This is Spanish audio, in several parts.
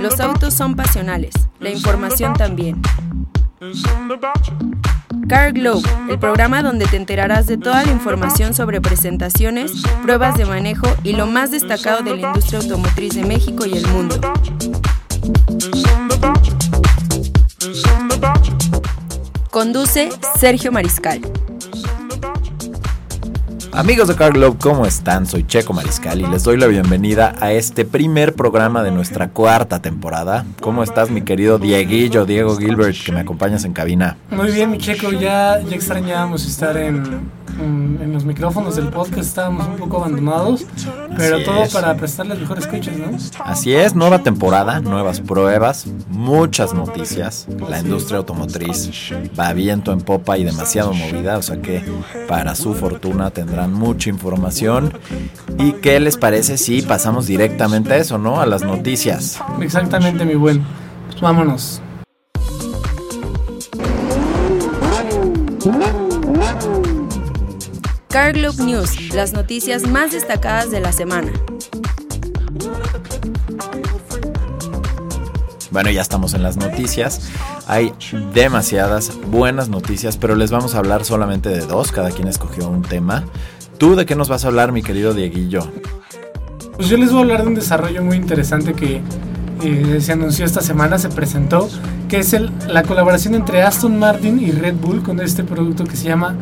Los autos son pasionales, la información también. Car Globe, el programa donde te enterarás de toda la información sobre presentaciones, pruebas de manejo y lo más destacado de la industria automotriz de México y el mundo. Conduce Sergio Mariscal. Amigos de Car Globe, ¿cómo están? Soy Checo Mariscal y les doy la bienvenida a este primer programa de nuestra cuarta temporada. ¿Cómo estás, mi querido Dieguillo, Diego Gilbert, que me acompañas en cabina? Muy bien, mi Checo, ya, ya extrañábamos estar en, en, los micrófonos del podcast estábamos un poco abandonados, pero todo para prestarles mejores escuchas, ¿no? Así es, nueva temporada, nuevas pruebas, muchas noticias. La industria automotriz va viento en popa y demasiado movida, o sea que para su fortuna tendrán mucha información. ¿Y qué les parece si pasamos directamente a eso, no? A las noticias. Exactamente, mi buen. Pues vámonos. Car News, las noticias más destacadas de la semana. Bueno, ya estamos en las noticias. Hay demasiadas buenas noticias, pero les vamos a hablar solamente de dos. Cada quien escogió un tema. ¿Tú de qué nos vas a hablar, mi querido Dieguillo? Pues yo les voy a hablar de un desarrollo muy interesante que eh, se anunció esta semana, se presentó, que es el, la colaboración entre Aston Martin y Red Bull con este producto que se llama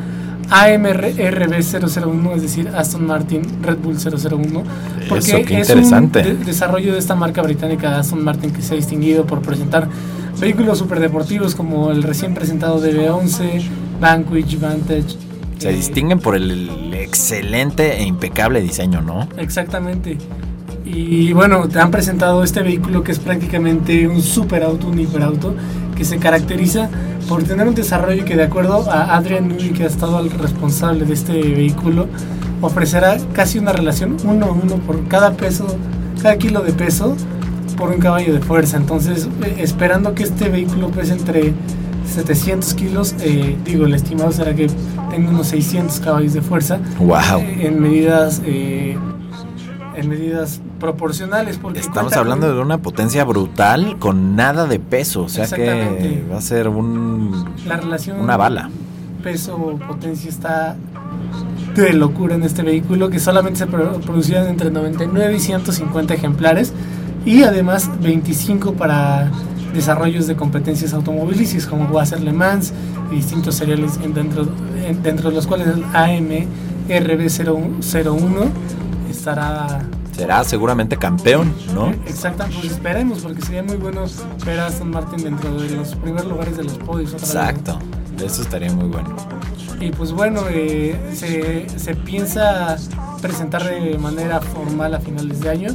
AMRB001, es decir, Aston Martin Red Bull 001. Porque es un desarrollo de esta marca británica Aston Martin que se ha distinguido por presentar vehículos superdeportivos como el recién presentado DB11, Vanquish, Vantage. Se distinguen por el excelente e impecable diseño, ¿no? Exactamente. Y bueno, te han presentado este vehículo que es prácticamente un superauto, un hiperauto, que se caracteriza por tener un desarrollo que de acuerdo a Adrian Newey, que ha estado el responsable de este vehículo, ofrecerá casi una relación uno a uno por cada peso, cada kilo de peso por un caballo de fuerza. Entonces, eh, esperando que este vehículo pese entre 700 kilos, eh, digo, el estimado será que tenga unos 600 caballos de fuerza. Wow. Eh, en medidas en medidas proporcionales. Porque Estamos hablando de una potencia brutal con nada de peso, o sea que va a ser un, la relación una bala. Peso-potencia está de locura en este vehículo que solamente se producían entre 99 y 150 ejemplares y además 25 para desarrollos de competencias automovilísticas como va a ser Le Mans y distintos seriales dentro, dentro de los cuales el AM RB01 estará será seguramente campeón, ¿no? Exacto, pues esperemos, porque sería muy bueno ver a Aston Martin dentro de los primeros lugares de los podios. Exacto, eso estaría muy bueno. Y pues bueno, eh, se, se piensa presentar de manera formal a finales de año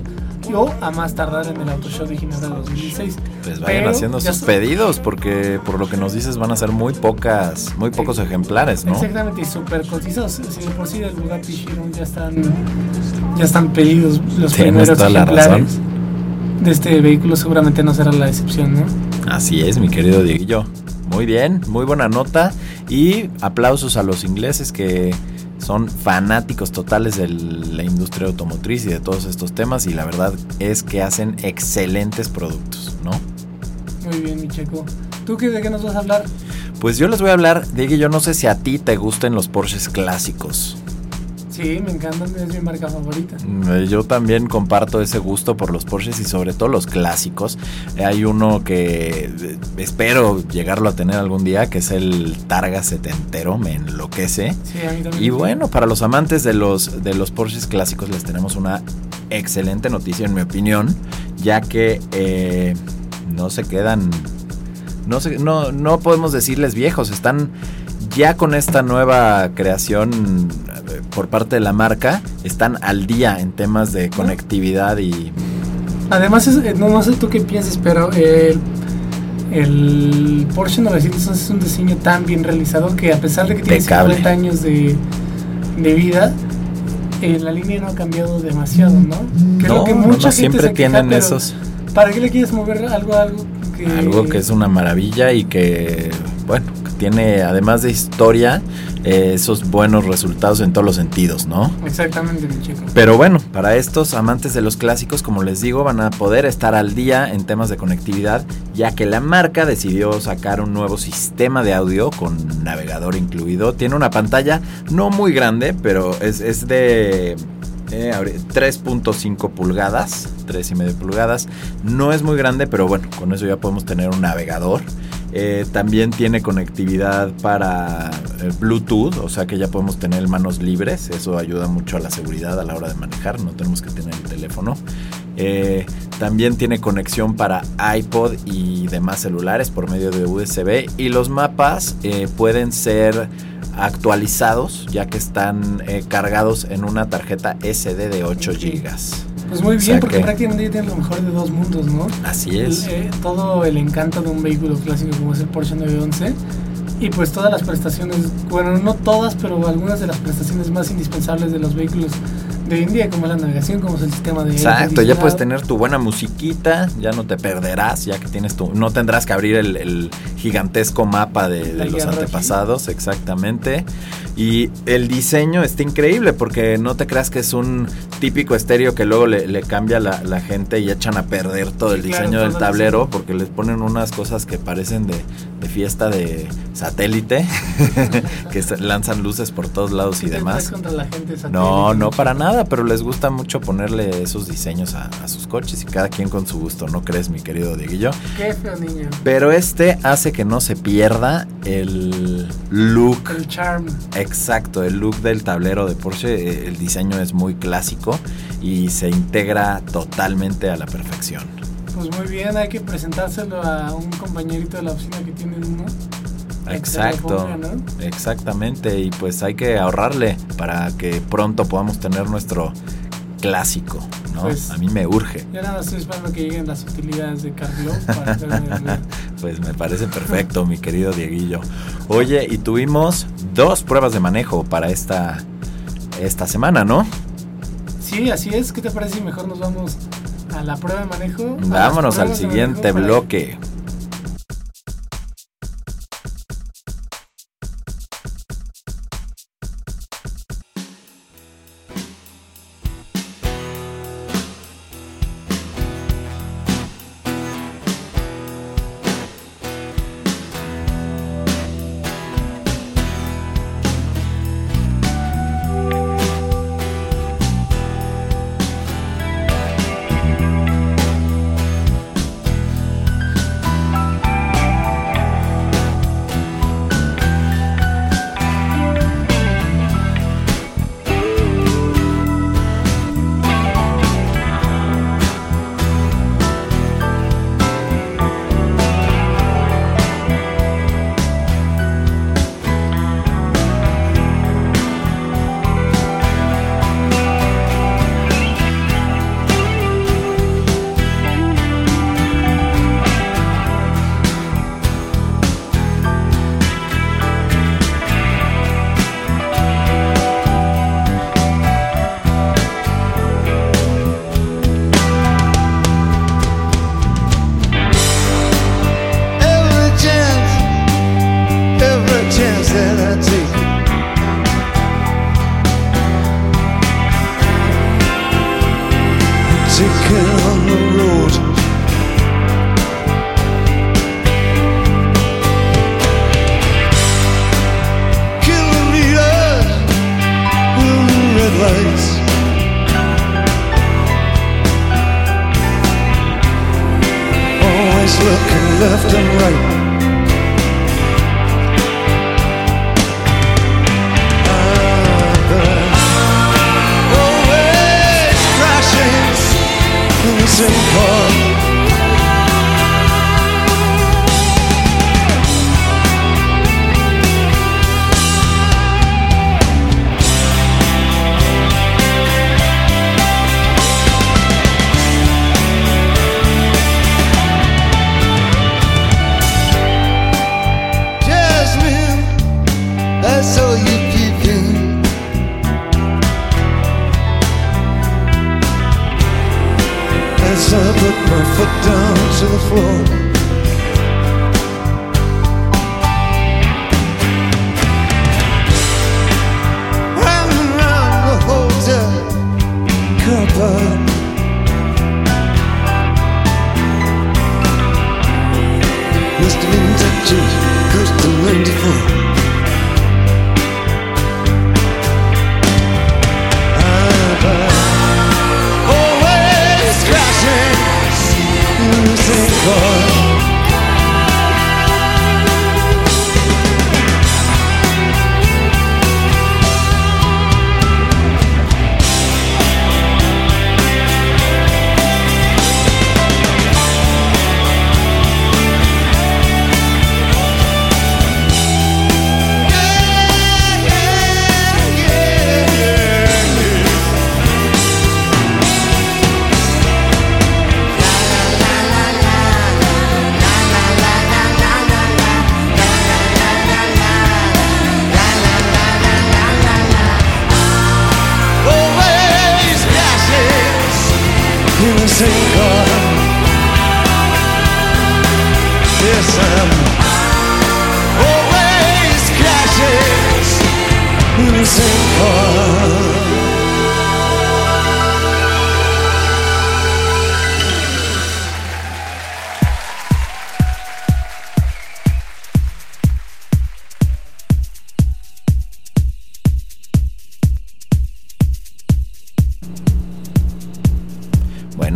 o a más tardar en el Auto Show de Ginebra 2016. Pues vayan haciendo sus pedidos porque por lo que nos dices van a ser muy pocas, muy pocos ejemplares, ¿no? Exactamente, y súper cotizados. Si de por sí del Bugatti Chiron ya están ya están pedidos los primeros ejemplares de este vehículo, seguramente no será la excepción, ¿no? Así es, mi querido Dieguillo. Muy bien, muy buena nota y aplausos a los ingleses que son fanáticos totales de la industria automotriz y de todos estos temas y la verdad es que hacen excelentes productos, ¿no? Muy bien, mi checo. ¿Tú qué, de qué nos vas a hablar? Pues yo les voy a hablar que yo no sé si a ti te gusten los Porsches clásicos. Sí, me encantan, es mi marca favorita. Mm, yo también comparto ese gusto por los Porsches y sobre todo los clásicos. Hay uno que eh, espero llegarlo a tener algún día, que es el Targa setentero, me enloquece. Sí, a mí también. Y bueno, para los amantes de los, de los Porsches clásicos les tenemos una excelente noticia en mi opinión, ya que eh, no se quedan, no, se, no, no podemos decirles viejos, están ya con esta nueva creación por parte de la marca están al día en temas de conectividad y... Además, eh, no, sé tú qué piensas, pero el, el Porsche 911 es un diseño tan bien realizado que a pesar de que tiene 50 años de, de vida, eh, la línea no ha cambiado demasiado, ¿no? Creo que mucha siempre tienen esos... ¿Para qué le quieres mover algo algo que... Algo que es una maravilla y que, bueno, tiene además de historia, eh, esos buenos resultados en todos los sentidos, ¿no? Exactamente, mi chico. Pero bueno, para estos amantes de los clásicos, como les digo, van a poder estar al día en temas de conectividad, ya que la marca decidió sacar un nuevo sistema de audio con navegador incluido. Tiene una pantalla no muy grande, pero es, es de 3.5 eh, pulgadas, 3,5 pulgadas. No es muy grande, pero bueno, con eso ya podemos tener un navegador. Eh, también tiene conectividad para eh, Bluetooth, o sea que ya podemos tener manos libres. Eso ayuda mucho a la seguridad a la hora de manejar, no tenemos que tener el teléfono. también tiene conexión para iPod y demás celulares por medio de USB. Y los mapas pueden ser actualizados ya que están eh, cargados en una tarjeta SD de 8 GB. Pues muy bien, porque prácticamente tienen lo mejor de dos mundos, ¿no? Así es. Eh, todo el encanto de un vehículo clásico como es el Porsche 911 y pues todas las prestaciones, bueno, no todas, pero algunas de las prestaciones más indispensables de los vehículos de hoy en día, como la navegación, como es el sistema de... Exacto, ya puedes tener tu buena musiquita, ya no te perderás, ya que tienes tu... No tendrás que abrir el, gigantesco mapa de, los antepasados, exactamente. Y el diseño está increíble porque no te creas que es un típico estéreo que luego le, cambia la, la, gente y echan a perder todo el diseño del tablero porque les ponen unas cosas que parecen de, de fiesta de satélite, que lanzan luces por todos lados y demás. no, no para nada, pero les gusta mucho ponerle esos diseños a, sus coches y cada quien con su gusto, ¿no crees, mi querido Dieguillo? Qué feo niño. Pero este hace que no se pierda el look. El charm. Exacto, el look del tablero de Porsche, eh, el diseño es muy clásico y se integra totalmente a la perfección. Pues muy bien, hay que presentárselo a un compañerito de la oficina que tiene uno. Exacto, exactamente, y pues hay que ahorrarle para que pronto podamos tener nuestro clásico, ¿no? Pues, a mí me urge. Ya nada estoy esperando que lleguen las utilidades de Carlos para Pues me parece perfecto, mi querido Dieguillo. Oye, y tuvimos dos pruebas de manejo para esta, esta semana, ¿no? Sí, así es. ¿Qué te parece si mejor nos vamos la prueba de manejo? Vámonos al siguiente bloque. fun. As I put my foot down to the floor.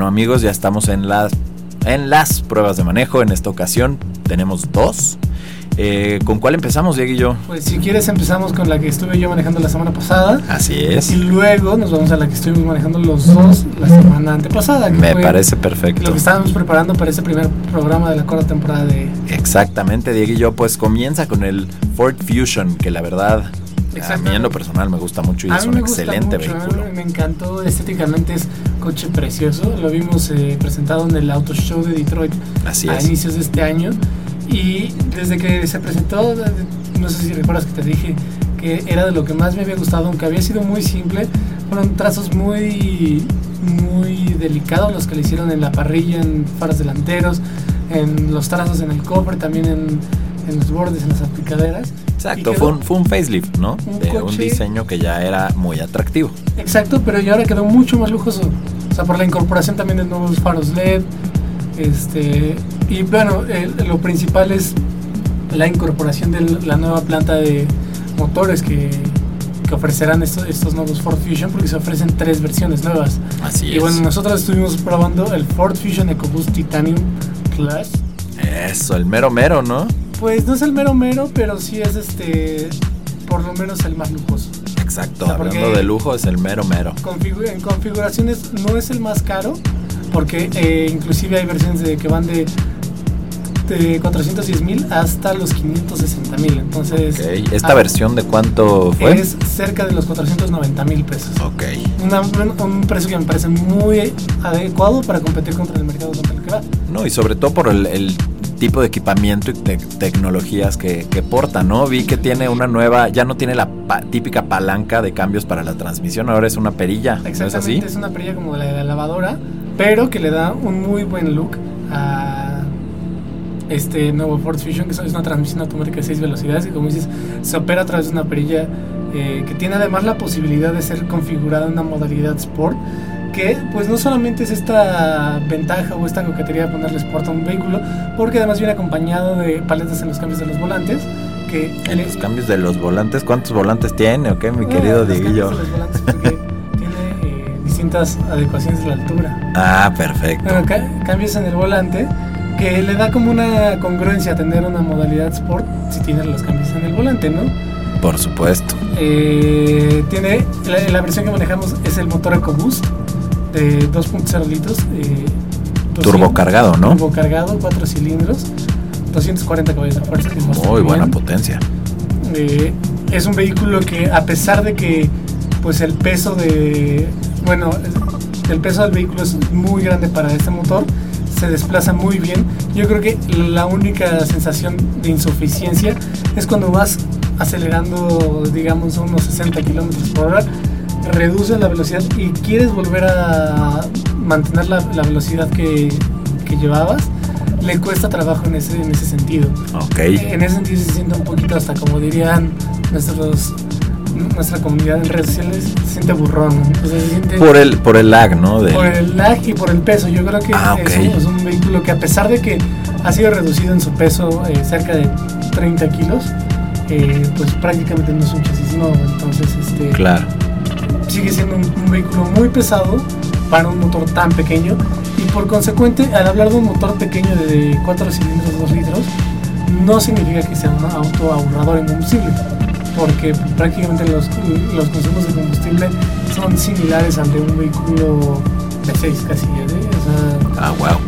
Bueno amigos, ya estamos en las, en las pruebas de manejo. En esta ocasión tenemos dos. Eh, ¿Con cuál empezamos, Diego y yo? Pues si quieres empezamos con la que estuve yo manejando la semana pasada. Así Y es. luego nos vamos a la que estuvimos manejando los dos la semana antepasada. Me parece Lo perfecto. que estábamos preparando para este primer programa de la cuarta temporada de... Exactamente, Diego y yo, pues comienza con el Ford Fusion, que la verdad, a mí en lo personal me gusta mucho y A es un excelente mucho, vehículo. Me encantó, estéticamente es coche precioso. Lo vimos eh, presentado en el Auto Show de Detroit Así a es. inicios de este año. Y desde que se presentó, no sé si recuerdas que te dije que era de lo que más me había gustado, aunque había sido muy simple. Fueron trazos muy, muy delicados los que le hicieron en la parrilla, en faros delanteros, en los trazos en el cofre, también en, en los bordes, en las aplicaderas. Exacto, Y fue un, fue un facelift, ¿no? Un de un diseño que ya era muy atractivo. Exacto, pero ya ahora quedó mucho más lujoso. O sea, por la incorporación también de nuevos faros LED. Este, y bueno, lo principal es la incorporación de la nueva planta de motores que, que ofrecerán estos, estos nuevos Ford Fusion, porque se ofrecen tres versiones nuevas. Así y es. bueno, nosotros estuvimos probando el Ford Fusion EcoBoost Titanium Plus. Eso, el mero mero, ¿no? Pues no es el mero mero, pero sí es este, por lo menos el más lujoso. Exacto, O sea, porque- hablando de lujo, es el mero mero. Configu- en configuraciones no es el más caro porque eh, inclusive hay versiones de que van de, de 410 mil hasta los 560 mil entonces Ok, ¿Esta ah, versión de cuánto fue? es cerca de los 490 mil pesos Ok. Una- un, un precio que me parece muy adecuado para competir contra el mercado contra el que va No, y sobre todo por el, el tipo de equipamiento y te- tecnologías que, que porta, ¿no? Vi que tiene una nueva, ya no tiene la pa- típica palanca de cambios para la transmisión, ahora es una perilla, ¿no es así? Es una perilla como la de la lavadora, pero que le da un muy buen look a este nuevo Ford Fusion, que es una transmisión automática de 6 velocidades, y como dices, se opera a través de una perilla eh, que tiene además la posibilidad de ser configurada en una modalidad Sport, que pues no solamente es esta ventaja o esta coquetería de ponerle Sport a un vehículo, porque además viene acompañado de paletas en los cambios de los volantes, que En los cambios de los volantes, ¿cuántos volantes tiene o qué, mi Ah, querido Dieguillo? eh, distintas adecuaciones de la altura. Ah, perfecto. Bueno, ca- cambios en el volante que le da como una congruencia tener una modalidad Sport si tiene los cambios en el volante, ¿no? Por supuesto. Eh, tiene la, la versión que manejamos es el motor EcoBoost de 2.0 litros. Eh, 200 Turbo cargado, ¿no? Turbo cargado, 4 cilindros, 240 caballos de fuerza. que es bastante Muy buena potencia. Eh, es un vehículo que a pesar de que pues el peso de bueno el peso del vehículo es muy grande para este motor se desplaza muy bien yo creo que la única sensación de insuficiencia es cuando vas acelerando digamos unos 60 kilómetros por hora reduces la velocidad y quieres volver a mantener la, la velocidad que, que llevabas le cuesta trabajo en ese, en ese sentido Ok. en ese sentido se siente un poquito hasta como dirían nuestros nuestra comunidad en redes sociales se siente burrón. ¿no? Se siente Por el, por el lag, ¿no? Del- por el lag y por el peso. Yo creo que Ah, es, ok. un, es un vehículo que a pesar de que ha sido reducido en su peso eh, cerca de 30 kilos, eh, pues prácticamente no es un chasis nuevo. Entonces, este, Claro. Sigue siendo un, vehículo muy pesado para un motor tan pequeño y por consecuente al hablar de un motor pequeño de 4 cilindros 2 litros no significa que sea un auto ahorrador en combustible porque prácticamente los, los consumos de combustible son similares al de un vehículo de 6 casillas ¿eh? Ah, wow.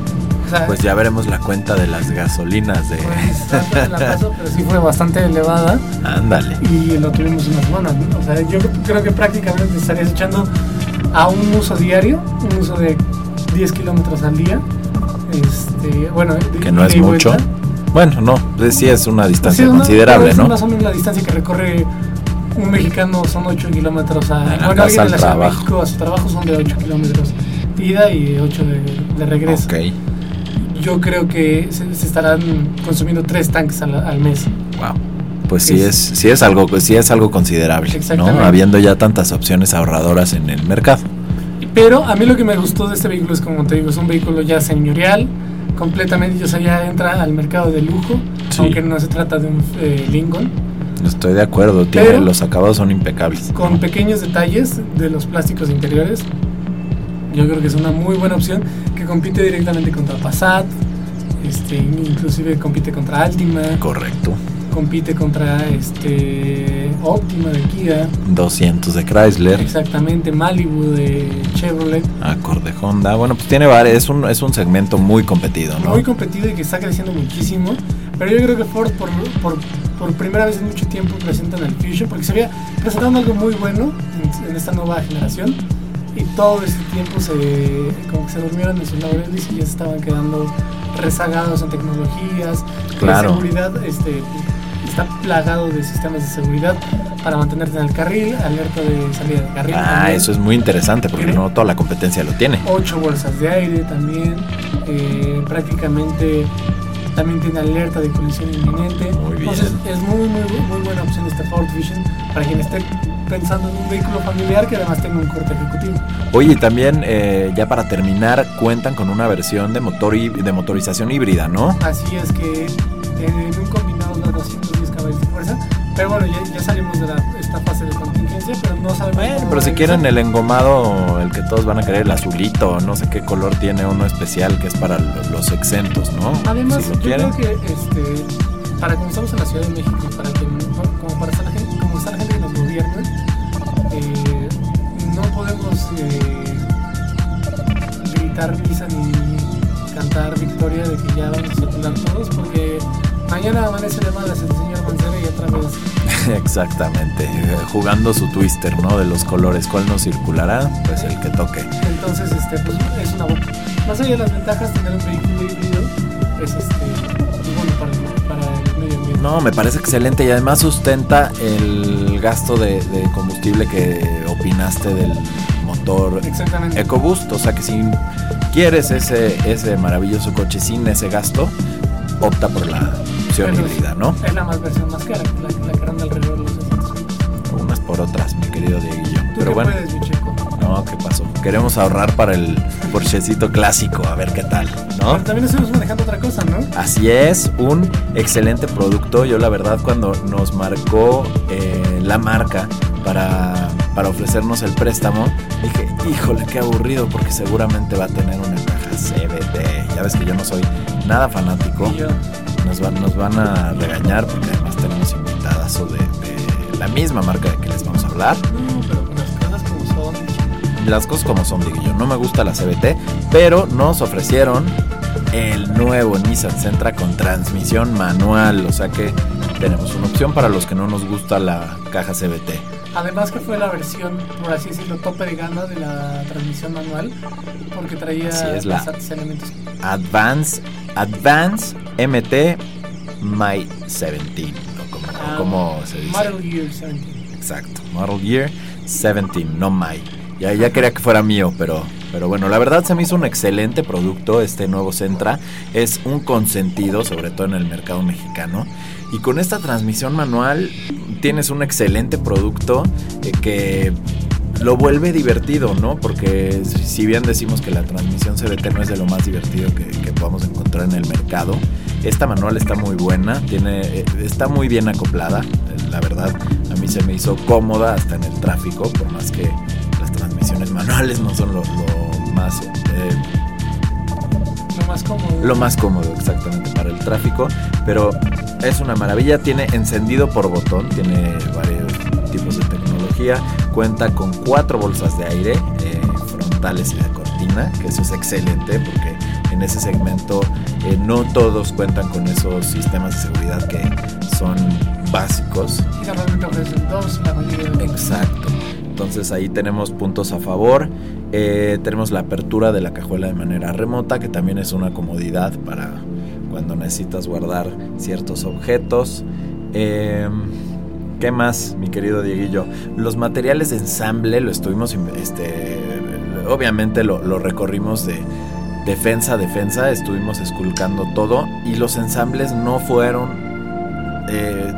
Sea, Pues ya veremos la cuenta de las gasolinas de... pues, la paso, pero sí fue bastante elevada Ándale. y lo tuvimos una semana. ¿no? O sea, yo creo que prácticamente te estarías echando a un uso diario, un uso de 10 kilómetros al día. Este, bueno, de- Que no es mucho. vuelta. Bueno, no, pues sí es una distancia Sí, considerable, es ¿no? Más o menos la distancia que recorre un mexicano son 8 kilómetros a, bueno, casa alguien de la al Ciudad de trabajo. México a su trabajo son de 8 kilómetros de ida y 8 de, de regreso. Ok, Yo creo que se, se estarán consumiendo 3 tanques al, al mes. wow. Pues sí Es- sí es algo, sí es algo considerable, ¿no? Exactamente. Habiendo ya tantas opciones ahorradoras en el mercado. Pero a mí lo que me gustó de este vehículo es, como te digo, es un vehículo ya señorial, completamente, o sea, ya entra al mercado de lujo, Sí. aunque no se trata de un eh, Lincoln, Estoy de acuerdo, tiene, los acabados son impecables. con pequeños detalles de los plásticos interiores. Yo creo que es una muy buena opción que compite directamente contra Passat, este, inclusive compite contra Altima, Correcto. compite contra este Optima de Kia, 200 de Chrysler, exactamente Malibu de Chevrolet. Accord de Honda. Bueno, pues tiene varios, es un, es un segmento muy competido, ¿no? muy competido y que está creciendo muchísimo. Pero yo creo que Ford por, por, por primera vez en mucho tiempo presentan el Fusion porque se había presentado algo muy bueno en, en esta nueva generación y todo este tiempo se como que se durmieron en sus laureles y ya se estaban quedando rezagados en tecnologías, Claro. de seguridad, este está plagado de sistemas de seguridad para mantenerte en el carril, alerta de salida de carril. Ah, también. eso es muy interesante porque no toda la competencia lo tiene. ocho bolsas de aire también, eh, prácticamente también tiene alerta de colisión inminente. Muy bien. Entonces es muy, muy, muy buena opción este Ford Vision para quien esté pensando en un vehículo familiar que además tenga un corte ejecutivo. Oye, y también eh, ya para terminar, cuentan con una versión de motor hí- de motorización híbrida, ¿no? Así es que en un combinado da 210 caballos de fuerza. Pero bueno, ya, ya salimos de la, esta fase de contingencia, pero no sabemos. Bueno, pero si quieren el engomado, el que todos van a querer, el azulito, no sé qué color tiene uno especial que es para lo- los exentos, ¿no? Además, si yo quieren. creo que este, para como estamos en la Ciudad de México, y para que, como para estar victoria de que ya vamos a circular todos, porque mañana amanece de malas el señor Mancera y otra vez. Exactamente, jugando su twister, ¿no? De los colores, ¿cuál nos circulará? Pues el que toque. Entonces, este, pues, es una Más allá de las ventajas, tener un vehículo híbrido es este, bueno para el, para el medio ambiente. No, me parece excelente y además sustenta el gasto de, de combustible que opinaste del motor. EcoBoost. O sea que si quieres ese, ese maravilloso coche sin ese gasto, opta por la opción Pero híbrida, ¿no? Es la más versión más cara, la, la que ronda alrededor de los 600 pesos. Unas por otras, mi querido Dieguillo. Tú Pero bueno, puedes, mi checo. no, ¿qué pasó? Queremos ahorrar para el Porschecito clásico, a ver qué tal, ¿no? Pero también estamos manejando otra cosa, ¿no? Así es, un excelente producto. Yo la verdad cuando nos marcó eh, la marca para, para ofrecernos el préstamo, dije, híjole, qué aburrido porque seguramente va a tener una caja CBT. Ya ves que yo no soy nada fanático. Nos van, nos van a regañar porque además tenemos invitadas de, de la misma marca de que les vamos a hablar. no, pero con las cosas como son. Las cosas como son, digo yo, no me gusta la CBT, pero nos ofrecieron el nuevo Nissan Sentra con transmisión manual, o sea que tenemos una opción para los que no nos gusta la caja CBT. Además que fue la versión, por así decirlo, tope de gama de la transmisión manual, porque traía Así es, la- elementos. Advance, Advance MT My 17, o como, Ah, como se dice. Model Year 17. Exacto, Model Year 17, no My. Ya, ya quería que fuera mío, pero, pero bueno, la verdad se me hizo un excelente producto este nuevo Sentra. Es un consentido, sobre todo en el mercado mexicano. Y con esta transmisión manual tienes un excelente producto eh, que lo vuelve divertido, ¿no? Porque si bien decimos que la transmisión CBT no es de lo más divertido que, que podamos encontrar en el mercado, esta manual está muy buena, tiene, eh, está muy bien acoplada, la verdad, a mí se me hizo cómoda hasta en el tráfico, por más que transmisiones manuales no son lo, lo más... eh, Lo más cómodo. lo más cómodo exactamente para el tráfico, pero es una maravilla, tiene encendido por botón, tiene varios tipos de tecnología, cuenta con cuatro bolsas de aire eh, frontales y de cortina, que eso es excelente porque en ese segmento eh, no todos cuentan con esos sistemas de seguridad que son básicos Y normalmente ofrecen dos, la mayoría de los. Exacto. Entonces ahí tenemos puntos a favor. Eh, tenemos la apertura de la cajuela de manera remota, que también es una comodidad para cuando necesitas guardar ciertos objetos. Eh, ¿Qué más, mi querido Dieguillo? Los materiales de ensamble lo estuvimos, este, obviamente lo, lo recorrimos de defensa a defensa, estuvimos esculcando todo y los ensambles no fueron, eh,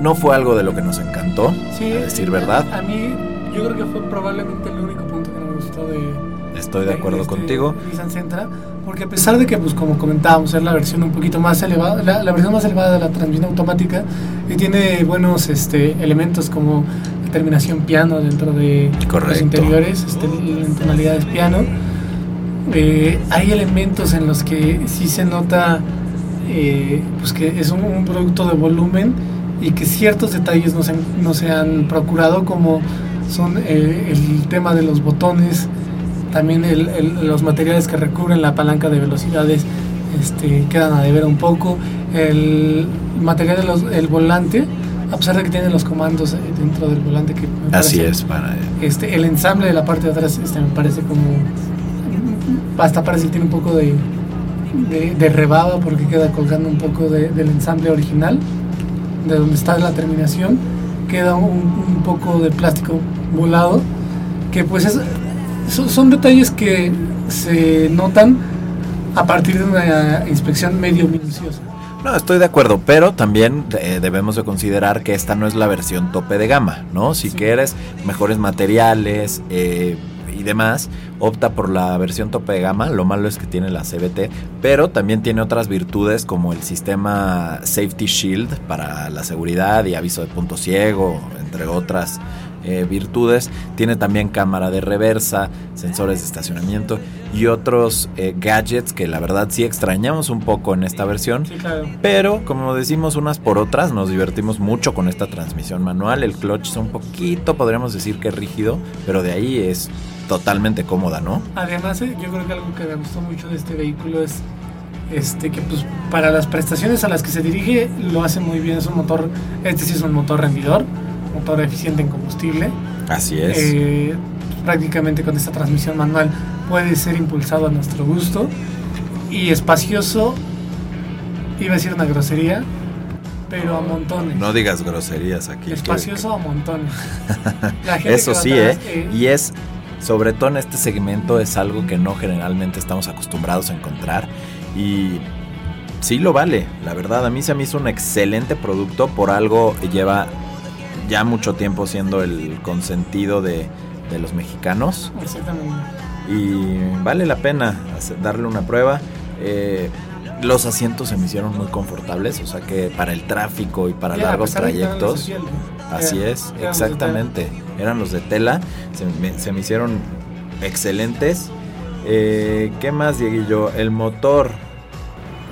no fue algo de lo que nos encantó, Sí, a decir verdad. A mí, yo creo que fue probablemente el único punto que no me gustó de. Estoy de acuerdo este contigo. Nissan Sentra, porque a pesar de que, pues como comentábamos, es la versión un poquito más elevada, la, la versión más elevada de la transmisión automática, y tiene buenos este, elementos como terminación piano dentro de Correcto. los interiores, este, en tonalidades piano. Eh, hay elementos en los que sí se nota eh, pues que es un, un producto de volumen y que ciertos detalles no se no se han procurado como son eh, el tema de los botones también el- el- los materiales que recubren la palanca de velocidades este, quedan a deber un poco el material del volante a pesar de que tiene los comandos eh, dentro del volante que me Así parece- es, para este, el ensamble de la parte de atrás este, me parece como. Hasta parece que tiene un poco de, de, de rebaba porque queda colgando un poco de- del ensamble original, de donde está la terminación. Queda un, un poco de plástico volado, que pues es, son, son detalles que se notan a partir de una inspección medio minuciosa. No, estoy de acuerdo, pero también eh, debemos de considerar que esta no es la versión tope de gama, ¿no? Si Sí. quieres mejores materiales eh, y demás, opta por la versión tope de gama. Lo malo es que tiene la CBT, pero también tiene otras virtudes como el sistema Safety Shield para la seguridad y aviso de punto ciego, entre otras eh, virtudes. Tiene también cámara de reversa, sensores de estacionamiento y otros eh, gadgets que la verdad sí extrañamos un poco en esta versión. Sí, claro. Pero, como decimos unas por otras, nos divertimos mucho con esta transmisión manual. El clutch es un poquito, podríamos decir que rígido, pero de ahí es totalmente cómoda, ¿no? Además, eh, yo creo que algo que me gustó mucho de este vehículo es este que pues para las prestaciones a las que se dirige lo hace muy bien. Es un motor, este sí es un motor rendidor, motor eficiente en combustible. Así es. Eh, prácticamente con esta transmisión manual puede ser impulsado a nuestro gusto y espacioso. Iba a decir una grosería, pero a montones. no digas groserías aquí. espacioso a montones. Eso que sí, atrás, ¿eh? Y es, sobre todo en este segmento, es algo que no generalmente estamos acostumbrados a encontrar. Y sí lo vale, la verdad. A mí se me hizo un excelente producto. Por algo lleva ya mucho tiempo siendo el consentido de, de los mexicanos. Exactamente. Y vale la pena darle una prueba. Eh, los asientos se me hicieron muy confortables, o sea que para el tráfico y para a largos trayectos. Así es, exactamente. Eran los de tela, se me, se me hicieron excelentes. Eh, ¿Qué más, Dieguillo? El motor.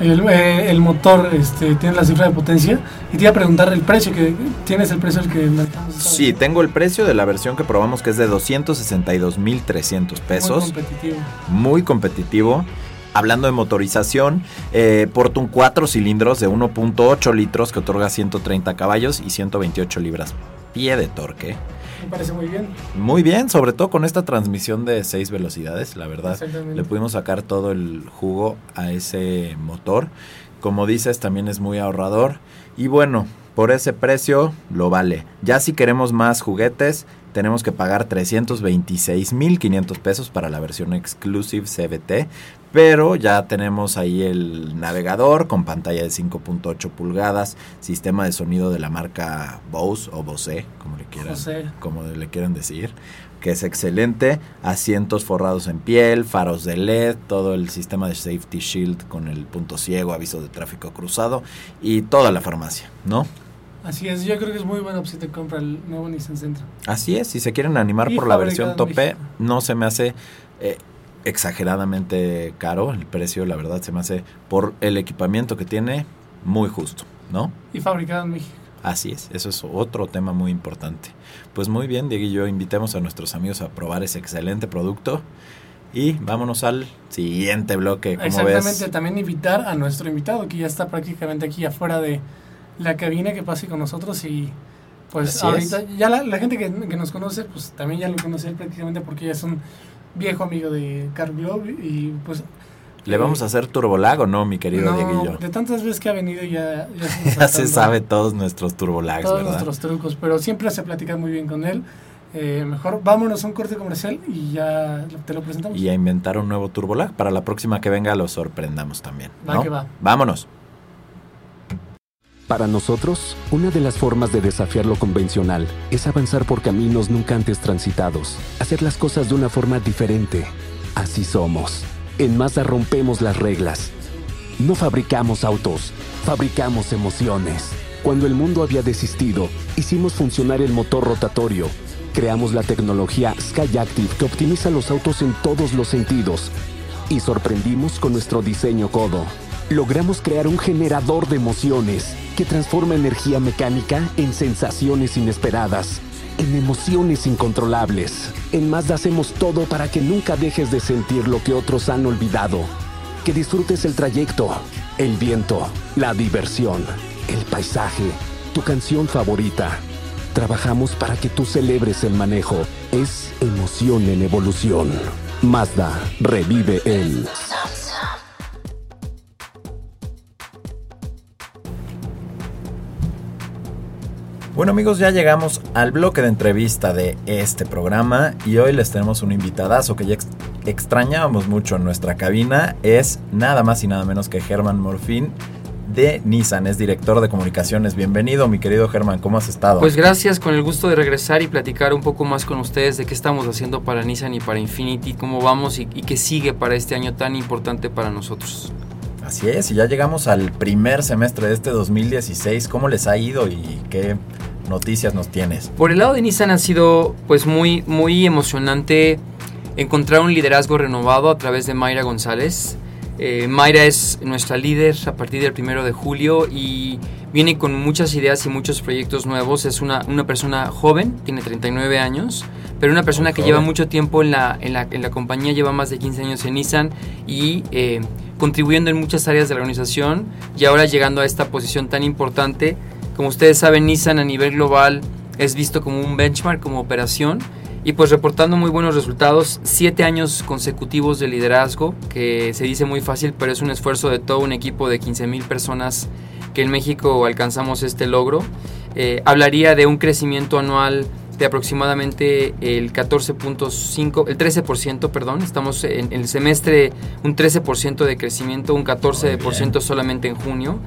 El, eh, el motor este, tiene la cifra de potencia. Y te iba a preguntar el precio, que tienes el precio al que marcamos Sí, tengo el precio de la versión que probamos que es de 262.300 Muy pesos. competitivo. Muy competitivo. Hablando de motorización, eh, porta un 4 cilindros de 1.8 litros que otorga 130 caballos y 128 libras pie de torque. Me parece muy bien. Muy bien, sobre todo con esta transmisión de 6 velocidades, la verdad. Le pudimos sacar todo el jugo a ese motor. Como dices, también es muy ahorrador. Y bueno, por ese precio lo vale. Ya si queremos más juguetes, tenemos que pagar 326.500 pesos para la versión Exclusive CBT, pero ya tenemos ahí el navegador con pantalla de 5.8 pulgadas, sistema de sonido de la marca Bose o Bose, como le quieran, como le quieran decir, que es excelente, asientos forrados en piel, faros de LED, todo el sistema de safety shield con el punto ciego, aviso de tráfico cruzado y toda la farmacia, ¿no? Así es, yo creo que es muy buena opción de compra el nuevo Nissan Sentra. Así es, si se quieren animar Y por la versión tope, México. no se me hace eh, exageradamente caro el precio, la verdad se me hace por el equipamiento que tiene muy justo, ¿no? Y fabricado en México. Así es, eso es otro tema muy importante. Pues muy bien, Diego y yo invitemos a nuestros amigos a probar ese excelente producto y vámonos al siguiente bloque, ¿cómo Exactamente, ves? también invitar a nuestro invitado que ya está prácticamente aquí afuera de la cabina que pase con nosotros y pues Así ahorita ya la, la gente que, que nos conoce pues también ya lo conoce prácticamente porque ya es un viejo amigo de Car Globe y pues ¿Le vamos a hacer turbolago, no, mi querido no, Dieguillo? de tantas veces que ha venido ya, ya, Ya se sabe todos nuestros turbolags, todos ¿verdad? nuestros trucos, pero siempre se platica muy bien con él. Eh, mejor vámonos a un corte comercial y ya te lo presentamos. y a inventar un nuevo turbolag para la próxima que venga lo sorprendamos también. Va ¿no? que va. Vámonos. Para nosotros, una de las formas de desafiar lo convencional es avanzar por caminos nunca antes transitados, hacer las cosas de una forma diferente. Así somos. En Mazda rompemos las reglas. No fabricamos autos, fabricamos emociones. Cuando el mundo había desistido, hicimos funcionar el motor rotatorio. Creamos la tecnología Skyactiv que optimiza los autos en todos los sentidos. Y sorprendimos con nuestro diseño codo. Logramos crear un generador de emociones que transforma energía mecánica en sensaciones inesperadas, en emociones incontrolables. En Mazda hacemos todo para que nunca dejes de sentir lo que otros han olvidado. Que disfrutes el trayecto, el viento, la diversión, el paisaje, tu canción favorita. Trabajamos para que tú celebres el manejo. Es emoción en evolución. Mazda revive el Bueno amigos, ya llegamos al bloque de entrevista de este programa y hoy les tenemos un invitadazo que ya ex- extrañábamos mucho en nuestra cabina. Es nada más y nada menos que Germán Morfín de Nissan, es director de comunicaciones. Bienvenido mi querido Germán, ¿cómo has estado? Pues gracias, con el gusto de regresar y platicar un poco más con ustedes de qué estamos haciendo para Nissan y para Infinity, cómo vamos y, y qué sigue para este año tan importante para nosotros. Así es, y ya llegamos al primer semestre de este 2016. ¿Cómo les ha ido y qué noticias nos tienes? Por el lado de Nissan ha sido pues muy, muy emocionante encontrar un liderazgo renovado a través de Mayra González. Eh, Mayra es nuestra líder a partir del primero de julio y viene con muchas ideas y muchos proyectos nuevos. Es una, una persona joven, tiene 39 años, pero una persona que lleva mucho tiempo en la, en, la, en la compañía, lleva más de 15 años en Nissan y eh, contribuyendo en muchas áreas de la organización y ahora llegando a esta posición tan importante. Como ustedes saben, Nissan a nivel global es visto como un benchmark, como operación y pues reportando muy buenos resultados, siete años consecutivos de liderazgo, que se dice muy fácil, pero es un esfuerzo de todo un equipo de 15 mil personas que en México alcanzamos este logro. Eh, hablaría de un crecimiento anual de aproximadamente el 14.5, el 13%, perdón, estamos en, en el semestre un 13% de crecimiento, un 14% solamente en junio.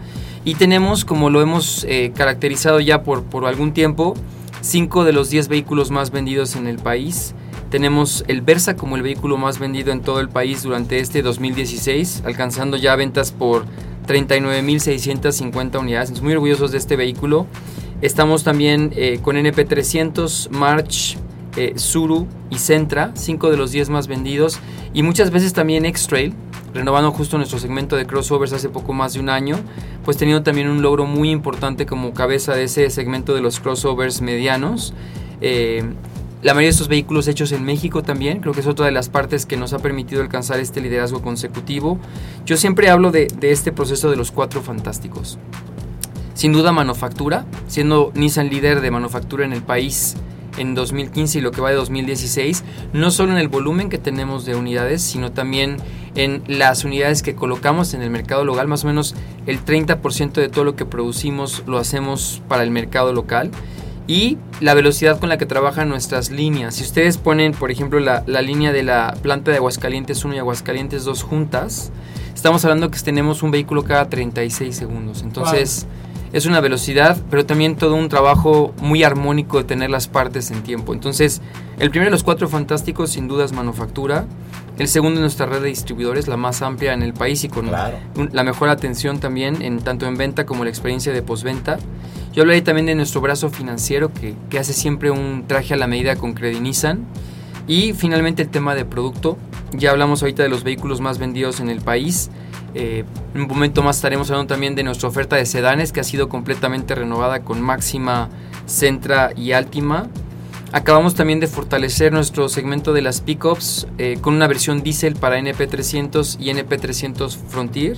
Y tenemos, como lo hemos eh, caracterizado ya por, por algún tiempo, 5 de los 10 vehículos más vendidos en el país. Tenemos el Versa como el vehículo más vendido en todo el país durante este 2016, alcanzando ya ventas por 39.650 unidades. Estamos muy orgullosos de este vehículo. Estamos también eh, con NP300, March, eh, Suru y Sentra, 5 de los 10 más vendidos. Y muchas veces también X-Trail, renovando justo nuestro segmento de crossovers hace poco más de un año, pues teniendo también un logro muy importante como cabeza de ese segmento de los crossovers medianos. Eh, la mayoría de estos vehículos hechos en México también, creo que es otra de las partes que nos ha permitido alcanzar este liderazgo consecutivo. Yo siempre hablo de, de este proceso de los cuatro fantásticos. Sin duda manufactura, siendo Nissan líder de manufactura en el país en 2015 y lo que va de 2016, no solo en el volumen que tenemos de unidades, sino también en las unidades que colocamos en el mercado local, más o menos el 30% de todo lo que producimos lo hacemos para el mercado local. y la velocidad con la que trabajan nuestras líneas. Si ustedes ponen, por ejemplo, la, línea de la planta de Aguascalientes 1 y Aguascalientes 2 juntas, estamos hablando que tenemos un vehículo cada 36 segundos. Entonces, es una velocidad, pero también todo un trabajo muy armónico de tener las partes en tiempo. Entonces, el primero de los cuatro fantásticos, sin duda, es manufactura. El segundo es nuestra red de distribuidores, la más amplia en el país y con Claro. la mejor atención también, en, tanto en venta como la experiencia de postventa. Yo hablaré también de nuestro brazo financiero, que, que hace siempre un traje a la medida con Credit Nissan. Y finalmente el tema de producto. Ya hablamos ahorita de los vehículos más vendidos en el país. Eh, en un momento más estaremos hablando también de nuestra oferta de sedanes, que ha sido completamente renovada con Máxima, Centra y Altima. Acabamos también de fortalecer nuestro segmento de las pickups eh, con una versión diésel para NP300 y NP300 Frontier.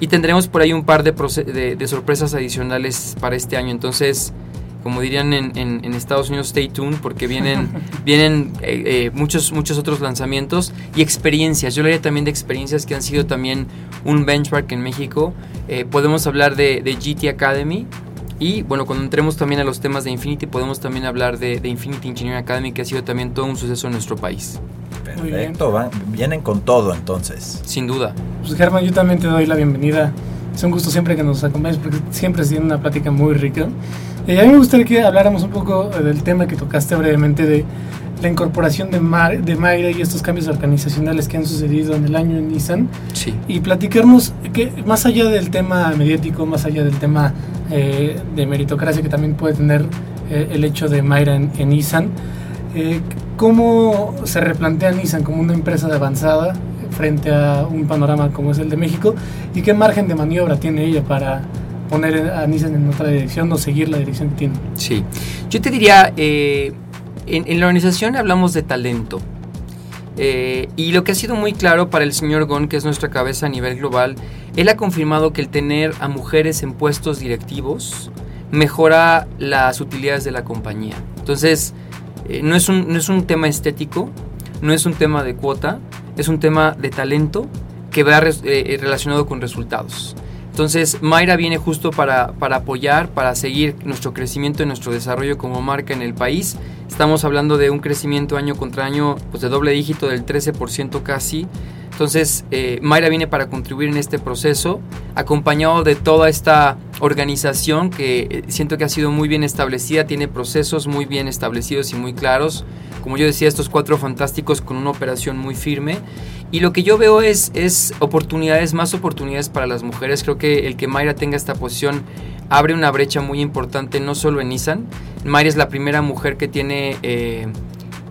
Y tendremos por ahí un par de, de sorpresas adicionales para este año. Entonces, como dirían en, en- en Estados Unidos, stay tuned porque vienen, vienen eh, eh, muchos, muchos otros lanzamientos y experiencias. Yo hablaría también de experiencias que han sido también un benchmark en México. Eh, podemos hablar de, de GT Academy. Y bueno, cuando entremos también a los temas de Infinity, podemos también hablar de, de Infinity Engineering Academy, que ha sido también todo un suceso en nuestro país. Muy bien. Perfecto, van- vienen con todo entonces. Sin duda. Pues Germán, yo también te doy la bienvenida. Es un gusto siempre que nos acompañes porque siempre se tiene una plática muy rica. Eh, a mí me gustaría que habláramos un poco eh, del tema que tocaste brevemente de la incorporación de, Mar- de Mayra y estos cambios organizacionales que han sucedido en el año en Nissan Sí. y platicarnos que más allá del tema mediático, más allá del tema eh, de meritocracia que también puede tener eh, el hecho de Mayra en, en Nissan, eh, ¿cómo se replantea Nissan como una empresa de avanzada frente a un panorama como es el de México? ¿Y qué margen de maniobra tiene ella para poner a Nissan en otra dirección o seguir la dirección que tiene? Sí. Yo te diría, eh, en, en la organización hablamos de talento. Eh, y lo que ha sido muy claro para el señor Gon, que es nuestra cabeza a nivel global, él ha confirmado que el tener a mujeres en puestos directivos mejora las utilidades de la compañía. Entonces, eh, no, es un, no es un tema estético, no es un tema de cuota, es un tema de talento que va res- eh, relacionado con resultados. Entonces, Mayra viene justo para, para apoyar, para seguir nuestro crecimiento y nuestro desarrollo como marca en el país. Estamos hablando de un crecimiento año contra año pues de doble dígito del 13% casi. Entonces, eh, Mayra viene para contribuir en este proceso, acompañado de toda esta organización que eh, siento que ha sido muy bien establecida, tiene procesos muy bien establecidos y muy claros. Como yo decía, estos cuatro fantásticos con una operación muy firme. Y lo que yo veo es, es oportunidades, más oportunidades para las mujeres. Creo que el que Mayra tenga esta posición abre una brecha muy importante, no solo en Nissan. Mayra es la primera mujer que tiene eh,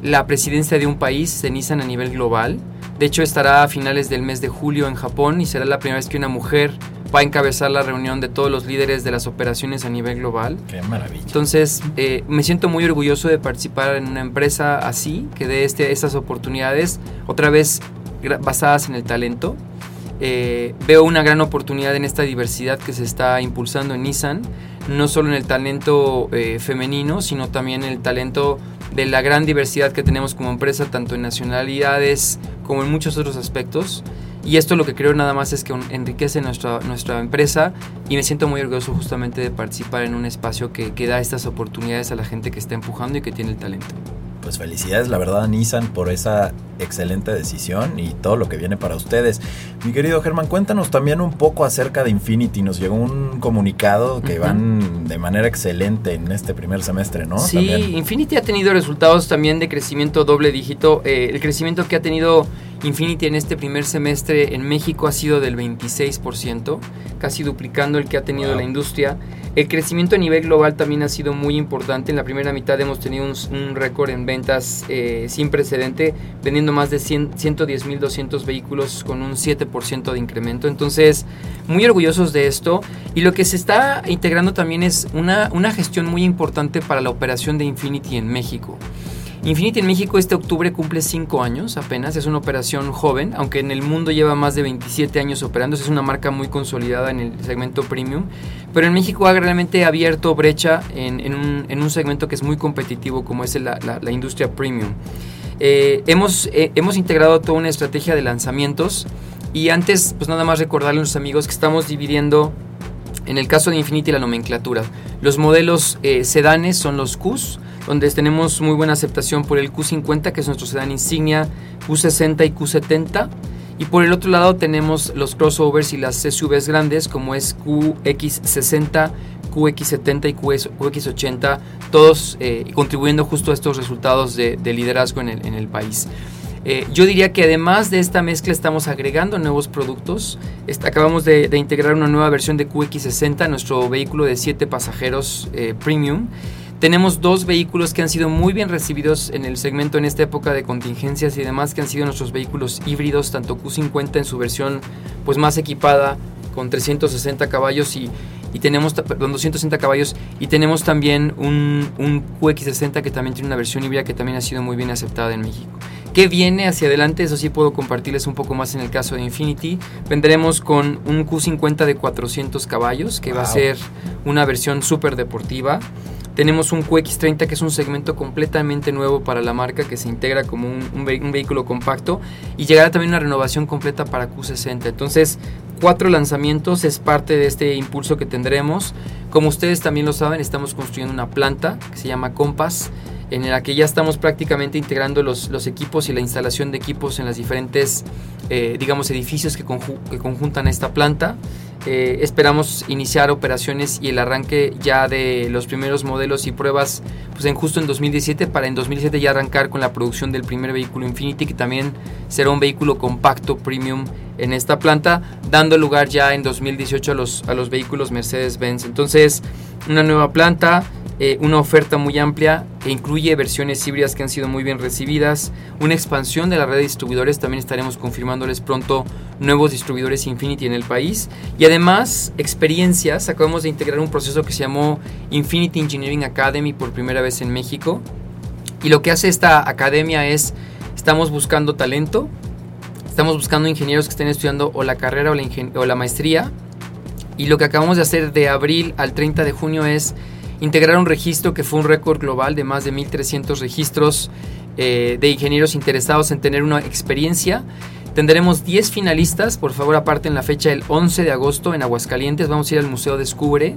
la presidencia de un país de Nissan a nivel global. De hecho, estará a finales del mes de julio en Japón y será la primera vez que una mujer va a encabezar la reunión de todos los líderes de las operaciones a nivel global. Qué maravilla. Entonces, eh, me siento muy orgulloso de participar en una empresa así, que dé este, estas oportunidades, otra vez basadas en el talento. Eh, veo una gran oportunidad en esta diversidad que se está impulsando en Nissan, no solo en el talento eh, femenino, sino también en el talento de la gran diversidad que tenemos como empresa, tanto en nacionalidades como en muchos otros aspectos. Y esto lo que creo nada más es que enriquece nuestra, nuestra empresa y me siento muy orgulloso justamente de participar en un espacio que, que da estas oportunidades a la gente que está empujando y que tiene el talento. Pues felicidades, la verdad, a Nissan por esa excelente decisión y todo lo que viene para ustedes. Mi querido Germán, cuéntanos también un poco acerca de Infinity. Nos llegó un comunicado que Ujú. van de manera excelente en este primer semestre, ¿no? Sí, También. Infinity ha tenido resultados también de crecimiento doble dígito. Eh, el crecimiento que ha tenido Infinity en este primer semestre en México ha sido del 26%, casi duplicando el que ha tenido Wow. la industria. El crecimiento a nivel global también ha sido muy importante. En la primera mitad hemos tenido un, un récord en ventas eh, sin precedente, vendiendo más de 100 110.200 vehículos con un 7% de incremento. Entonces, muy orgullosos de esto. Y lo que se está integrando también es una, una gestión muy importante para la operación de Infinity en México. Infinity en México este octubre cumple 5 años apenas, es una operación joven, aunque en el mundo lleva más de 27 años operando, es una marca muy consolidada en el segmento premium, pero en México ha realmente abierto brecha en, un, en un segmento que es muy competitivo como es la, industria premium. Eh, hemos, eh, hemos integrado toda una estrategia de lanzamientos y antes pues nada más recordarle a los amigos que estamos dividiendo En el caso de Infinity la nomenclatura. Los modelos eh, sedanes son los Qs, donde tenemos muy buena aceptación por el Q50, que es nuestro sedán insignia, Q60 y Q70. Y por el otro lado tenemos los crossovers y las SUVs grandes, como es QX60, QX70 y QX80, todos eh, contribuyendo justo a estos resultados de, liderazgo en el, en el país. Eh, yo diría que además de esta mezcla estamos agregando nuevos productos. acabamos de, integrar una nueva versión de QX60, nuestro vehículo de 7 pasajeros eh, premium. Tenemos dos vehículos que han sido muy bien recibidos en el segmento en esta época de contingencias y demás, que han sido nuestros vehículos híbridos, tanto Q50 en su versión pues más equipada con 360 caballos y, tenemos, perdón, 260 caballos y tenemos también un, un QX60 que también tiene una versión híbrida que también ha sido muy bien aceptada en México. ¿Qué viene hacia adelante? Eso sí puedo compartirles un poco más en el caso de Infinity. Vendremos con un Q50 de 400 caballos, que va a ser una versión súper deportiva. Tenemos un QX30 que es un segmento completamente nuevo para la marca que se integra como un, vehículo compacto y llegará también una renovación completa para Q60. Entonces, cuatro lanzamientos es parte de este impulso que tendremos. Como ustedes también lo saben, estamos construyendo una planta que se llama Compass en la que ya estamos prácticamente integrando los, equipos y la instalación de equipos en las diferentes, eh, digamos, edificios que, que, conjuntan esta planta. Eh, esperamos iniciar operaciones y el arranque ya de los primeros modelos y pruebas pues en justo en 2017 para en 2017 ya arrancar con la producción del primer vehículo Infinity que también será un vehículo compacto premium en esta planta dando lugar ya en 2018 a los, a los vehículos Mercedes-Benz entonces una nueva planta eh, una oferta muy amplia que incluye versiones híbridas que han sido muy bien recibidas, una expansión de la red de distribuidores, también estaremos confirmándoles pronto nuevos distribuidores Infinity en el país y además experiencias, acabamos de integrar un proceso que se llamó Infinity Engineering Academy por primera vez en México y lo que hace esta academia es, estamos buscando talento, estamos buscando ingenieros que estén estudiando o la carrera o la, o la maestría y lo que acabamos de hacer de abril al 30 de junio es integrar un registro que fue un récord global de más de 1.300 registros eh, de ingenieros interesados en tener una experiencia. Tendremos 10 finalistas, por favor aparte en la fecha del 11 de agosto en Aguascalientes, vamos a ir al Museo Descubre.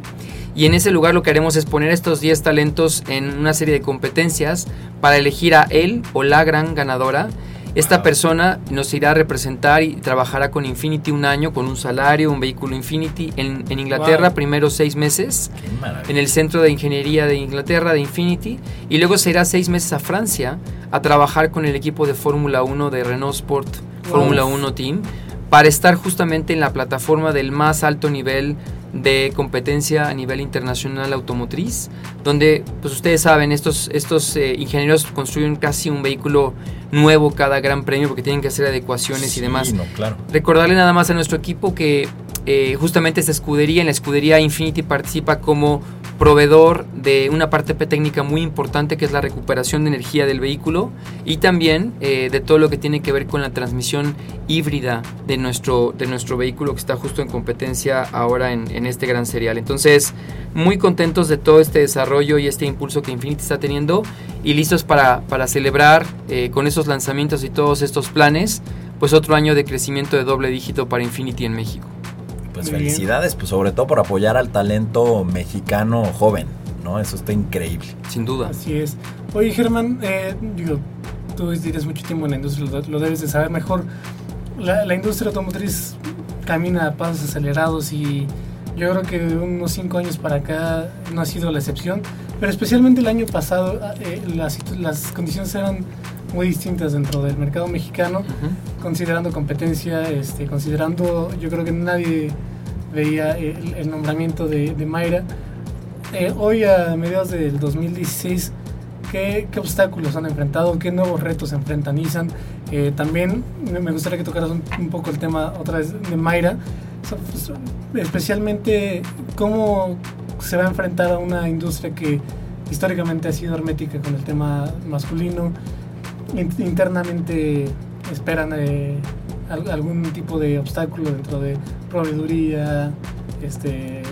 Y en ese lugar lo que haremos es poner estos 10 talentos en una serie de competencias para elegir a él o la gran ganadora esta persona nos irá a representar y trabajará con Infinity un año con un salario, un vehículo Infinity. En, Inglaterra, primero seis meses, en el Centro de Ingeniería de Inglaterra de Infinity, y luego se irá seis meses a Francia a trabajar con el equipo de Fórmula 1 de Renault Sport Fórmula 1 Team para estar justamente en la plataforma del más alto nivel de competencia a nivel internacional automotriz, donde, pues ustedes saben, estos, estos eh, ingenieros construyen casi un vehículo nuevo cada gran premio porque tienen que hacer adecuaciones y demás. claro. Recordarle nada más a nuestro equipo que eh, justamente esta escudería, en la escudería Infinity participa como proveedor de una parte técnica muy importante que es la recuperación de energía del vehículo y también eh, de todo lo que tiene que ver con la transmisión híbrida de nuestro, de nuestro vehículo que está justo en competencia ahora en, este gran serial. Entonces, muy contentos de todo este desarrollo y este impulso que Infinity está teniendo y listos para, para celebrar eh, con esos lanzamientos y todos estos planes, pues otro año de crecimiento de doble dígito para Infinity en México. Pues felicidades, pues sobre todo por apoyar al talento mexicano joven, ¿no? Eso está increíble. Sin duda. Así es. Oye, Germán, eh, digo, tú tienes mucho tiempo en la industria, lo, debes de saber mejor. La, industria automotriz camina a pasos acelerados y yo creo que unos cinco años para acá no ha sido la excepción, pero especialmente el año pasado eh, las, las condiciones eran muy distintas dentro del mercado mexicano, considerando competencia, este, considerando, yo creo que nadie veía el, nombramiento de, Mayra. Eh, hoy, a mediados del 2016, ¿qué, ¿qué, obstáculos han enfrentado? ¿Qué nuevos retos enfrentan Nissan? Eh, también me gustaría que tocaras un, poco el tema otra vez de Mayra, pues, especialmente cómo se va a enfrentar a una industria que históricamente ha sido hermética con el tema masculino, internamente esperan eh, algún tipo de obstáculo dentro de proveeduría, este,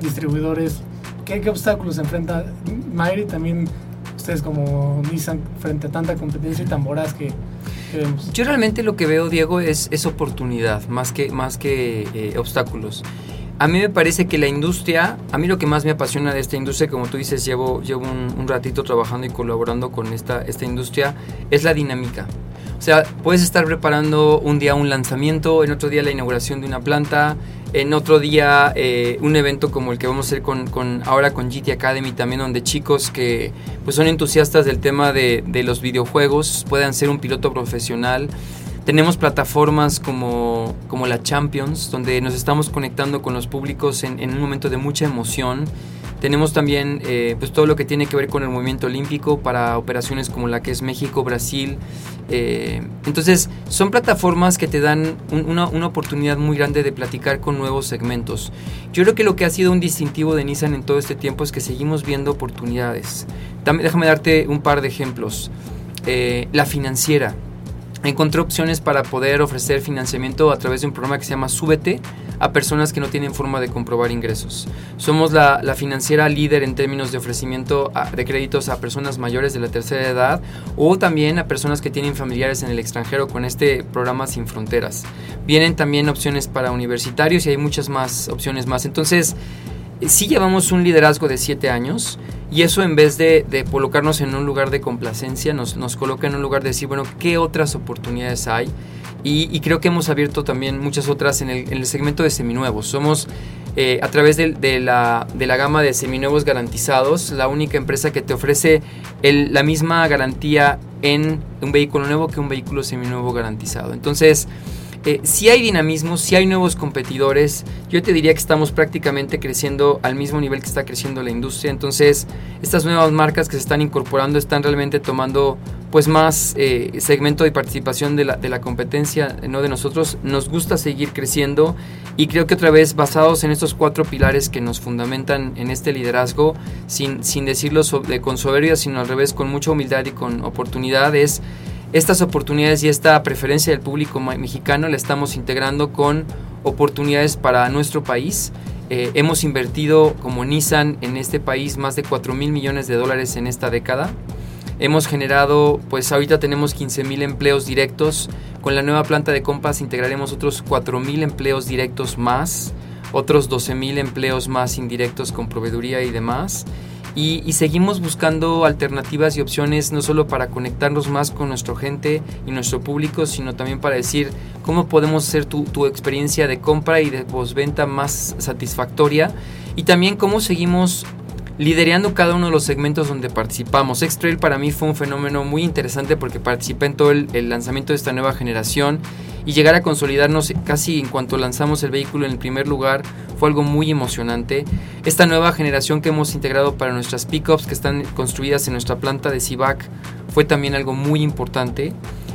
distribuidores. ¿Qué, ¿Qué, obstáculos enfrenta Mayri también ustedes como Nissan frente a tanta competencia y tan voraz que, vemos? Yo realmente lo que veo, Diego, es, es oportunidad más que, más que eh, obstáculos. A mí me parece que la industria, a mí lo que más me apasiona de esta industria, como tú dices, llevo, llevo un, ratito trabajando y colaborando con esta, esta industria, es la dinámica. O sea, puedes estar preparando un día un lanzamiento, en otro día la inauguración de una planta, en otro día eh, un evento como el que vamos a hacer con, con- ahora con GT Academy también, donde chicos que pues son entusiastas del tema de, de los videojuegos puedan ser un piloto profesional. Tenemos plataformas como, como la Champions, donde nos estamos conectando con los públicos en, un momento de mucha emoción. Tenemos también eh, pues todo lo que tiene que ver con el movimiento olímpico para operaciones como la que es México, Brasil. Eh, entonces, son plataformas que te dan un- una, una oportunidad muy grande de platicar con nuevos segmentos. Yo creo que lo que ha sido un distintivo de Nissan en todo este tiempo es que seguimos viendo oportunidades. Dame- déjame darte un par de ejemplos. Eh, la financiera. Encontré opciones para poder ofrecer financiamiento a través de un programa que se llama Súbete a personas que no tienen forma de comprobar ingresos. Somos la, financiera líder en términos de ofrecimiento a- de créditos a personas mayores de la tercera edad o también a personas que tienen familiares en el extranjero con este programa Sin Fronteras. Vienen también opciones para universitarios y hay muchas más opciones más. Entonces, sí llevamos un liderazgo de siete años y eso en vez de, colocarnos en un lugar de complacencia, nos, nos coloca en un lugar de decir, bueno, ¿qué otras oportunidades hay? Y, creo que hemos abierto también muchas otras en el, en el segmento de seminuevos. Somos, eh, a través de, la, de la gama de seminuevos garantizados, la única empresa que te ofrece la misma garantía en un vehículo nuevo que un vehículo seminuevo garantizado. Entonces, eh, si hay dinamismo, si hay nuevos competidores, yo te diría que estamos prácticamente creciendo al mismo nivel que está creciendo la industria. Entonces, estas nuevas marcas que se están incorporando están realmente tomando pues más eh, segmento de participación de la, competencia, no de nosotros. Nos gusta seguir creciendo y creo que otra vez basados en estos cuatro pilares que nos fundamentan en este liderazgo, sin, decirlo con soberbia, sino al revés, con mucha humildad y con oportunidades estas oportunidades y esta preferencia del público mexicano la estamos integrando con oportunidades para nuestro país. Eh, hemos invertido como Nissan en este país más de 4 mil millones de dólares en esta década. Hemos generado, pues ahorita tenemos 15 mil empleos directos. Con la nueva planta de compas integraremos otros 4 mil empleos directos más, otros 12 mil empleos más indirectos con proveeduría y demás. Y, y seguimos buscando alternativas y opciones no solo para conectarnos más con nuestra gente y nuestro público, sino también para decir cómo podemos hacer tu, tu experiencia de compra y de postventa más satisfactoria y también cómo seguimos liderando cada uno de los segmentos donde participamos. X-Trail para mí fue un fenómeno muy interesante porque participé en todo el, el lanzamiento de esta nueva generación y llegar a consolidarnos casi en cuanto lanzamos el vehículo en el primer lugar fue algo muy emocionante. Esta nueva generación que hemos integrado para nuestras pickups que están construidas en nuestra planta de CIVAC fue también algo muy importante.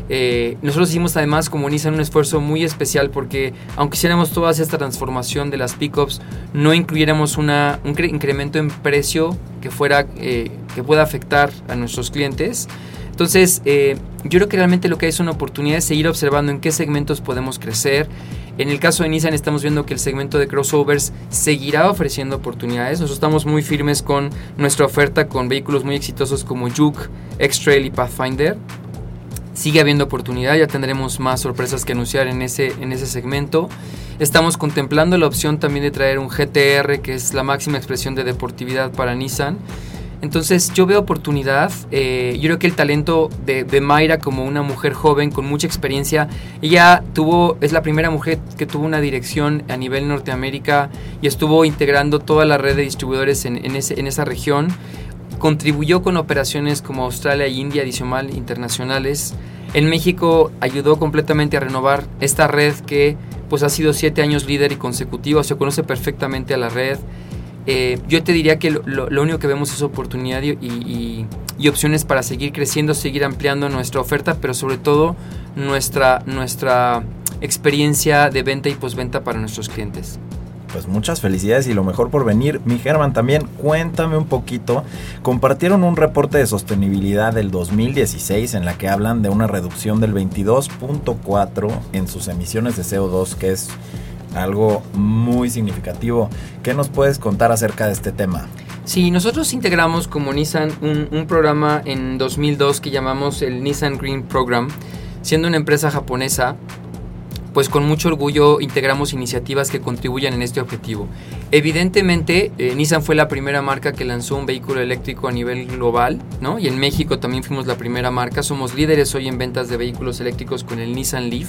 Eh, nosotros hicimos además como Nissan un esfuerzo muy especial porque aunque hiciéramos toda esta transformación de las pickups, no incluyéramos una, un cre- incremento en precio que, fuera, eh, que pueda afectar a nuestros clientes. Entonces, eh, yo creo que realmente lo que hay es una oportunidad de seguir observando en qué segmentos podemos crecer. En el caso de Nissan estamos viendo que el segmento de crossovers seguirá ofreciendo oportunidades. Nosotros estamos muy firmes con nuestra oferta con vehículos muy exitosos como Juke, X-Trail y Pathfinder sigue habiendo oportunidad, ya tendremos más sorpresas que anunciar en ese, en ese segmento. Estamos contemplando la opción también de traer un GTR, que es la máxima expresión de deportividad para Nissan. Entonces yo veo oportunidad, eh, yo creo que el talento de, de Mayra como una mujer joven con mucha experiencia, ella tuvo, es la primera mujer que tuvo una dirección a nivel Norteamérica y estuvo integrando toda la red de distribuidores en, esa región contribuyó con operaciones como Australia y India adicional internacionales. En México ayudó completamente a renovar esta red que pues ha sido siete años líder y consecutiva, se conoce perfectamente a la red. Eh, yo te diría que lo, único que vemos es oportunidad y, y, opciones para seguir creciendo, seguir ampliando nuestra oferta, pero sobre todo nuestra, nuestra experiencia de venta y postventa para nuestros clientes pues muchas felicidades y lo mejor por venir. Mi Germán, también cuéntame un poquito. Compartieron un reporte de sostenibilidad del 2016 en la que hablan de una reducción del 22.4 en sus emisiones de CO2, que es algo muy significativo. ¿Qué nos puedes contar acerca de este tema? Sí, nosotros integramos como Nissan un, programa en 2002 que llamamos el Nissan Green Program, siendo una empresa japonesa pues con mucho orgullo integramos iniciativas que contribuyan en este objetivo. Evidentemente, eh, Nissan fue la primera marca que lanzó un vehículo eléctrico a nivel global, ¿no? Y en México también fuimos la primera marca. Somos líderes hoy en ventas de vehículos eléctricos con el Nissan Leaf.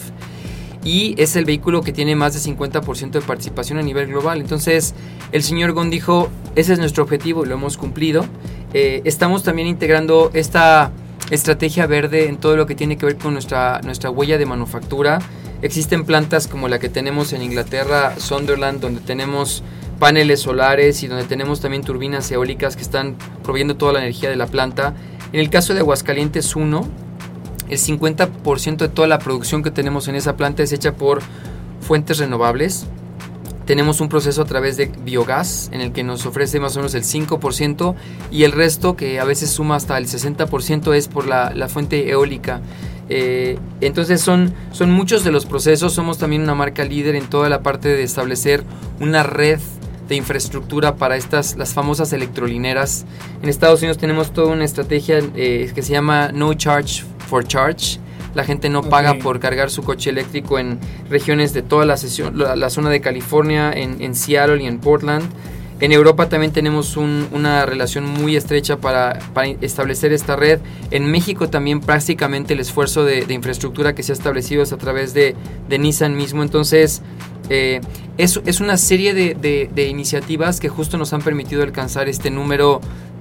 Y es el vehículo que tiene más de 50% de participación a nivel global. Entonces, el señor Gon dijo, ese es nuestro objetivo lo hemos cumplido. Eh, estamos también integrando esta estrategia verde en todo lo que tiene que ver con nuestra, nuestra huella de manufactura. Existen plantas como la que tenemos en Inglaterra, Sunderland, donde tenemos paneles solares y donde tenemos también turbinas eólicas que están proveyendo toda la energía de la planta. En el caso de Aguascalientes 1, el 50% de toda la producción que tenemos en esa planta es hecha por fuentes renovables. Tenemos un proceso a través de biogás en el que nos ofrece más o menos el 5% y el resto, que a veces suma hasta el 60%, es por la, la fuente eólica. Eh, entonces son, son muchos de los procesos, somos también una marca líder en toda la parte de establecer una red de infraestructura para estas, las famosas electrolineras. En Estados Unidos tenemos toda una estrategia eh, que se llama No Charge for Charge. La gente no paga por cargar su coche eléctrico en regiones de toda la, sesión, la, zona de California, en, en Seattle y en Portland. En Europa también tenemos una relación muy estrecha para, establecer esta red. En México también prácticamente el esfuerzo de, infraestructura que se ha establecido es a través de, Nissan mismo. Entonces, eh, es, es, una serie de, iniciativas que justo nos han permitido alcanzar este número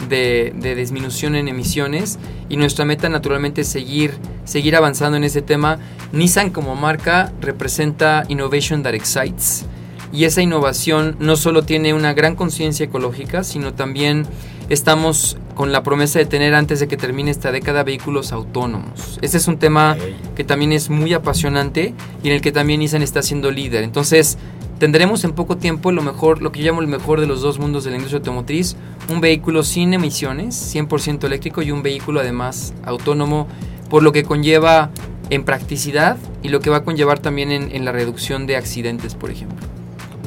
de, disminución en emisiones y nuestra meta naturalmente es seguir, seguir avanzando en ese tema. Nissan como marca representa Innovation That Excites y esa innovación no solo tiene una gran conciencia ecológica, sino también estamos con la promesa de tener antes de que termine esta década vehículos autónomos. Ese es un tema que también es muy apasionante y en el que también Nissan está siendo líder. Entonces, tendremos en poco tiempo lo mejor, lo que yo llamo el mejor de los dos mundos de la industria automotriz, un vehículo sin emisiones, 100% eléctrico y un vehículo además autónomo, por lo que conlleva en practicidad y lo que va a conllevar también en la reducción de accidentes, por ejemplo.